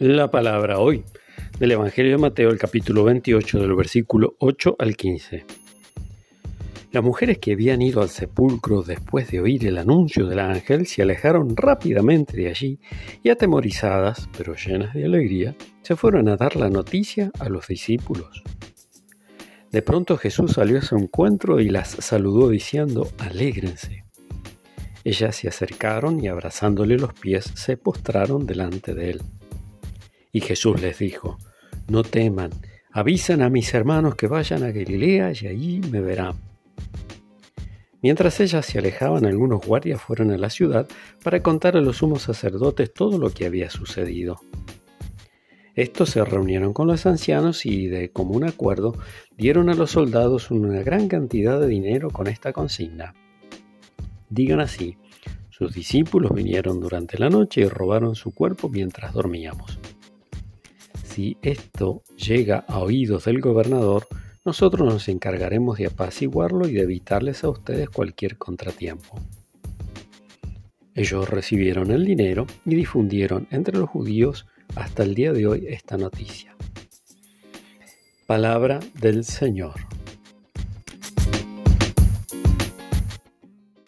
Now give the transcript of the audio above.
La palabra hoy del Evangelio de Mateo, el capítulo 28, del versículo 8 al 15. Las mujeres que habían ido al sepulcro después de oír el anuncio del ángel se alejaron rápidamente de allí y atemorizadas, pero llenas de alegría, se fueron a dar la noticia a los discípulos. De pronto Jesús salió a su encuentro y las saludó diciendo, alégrense. Ellas se acercaron y abrazándole los pies se postraron delante de él. Y Jesús les dijo, no teman, avisen a mis hermanos que vayan a Galilea y allí me verán. Mientras ellas se alejaban, algunos guardias fueron a la ciudad para contar a los sumos sacerdotes todo lo que había sucedido. Estos se reunieron con los ancianos y, de común acuerdo, dieron a los soldados una gran cantidad de dinero con esta consigna. Digan así, sus discípulos vinieron durante la noche y robaron su cuerpo mientras dormíamos si esto llega a oídos del gobernador, nosotros nos encargaremos de apaciguarlo y de evitarles a ustedes cualquier contratiempo. Ellos recibieron el dinero y difundieron entre los judíos hasta el día de hoy esta noticia. Palabra del Señor.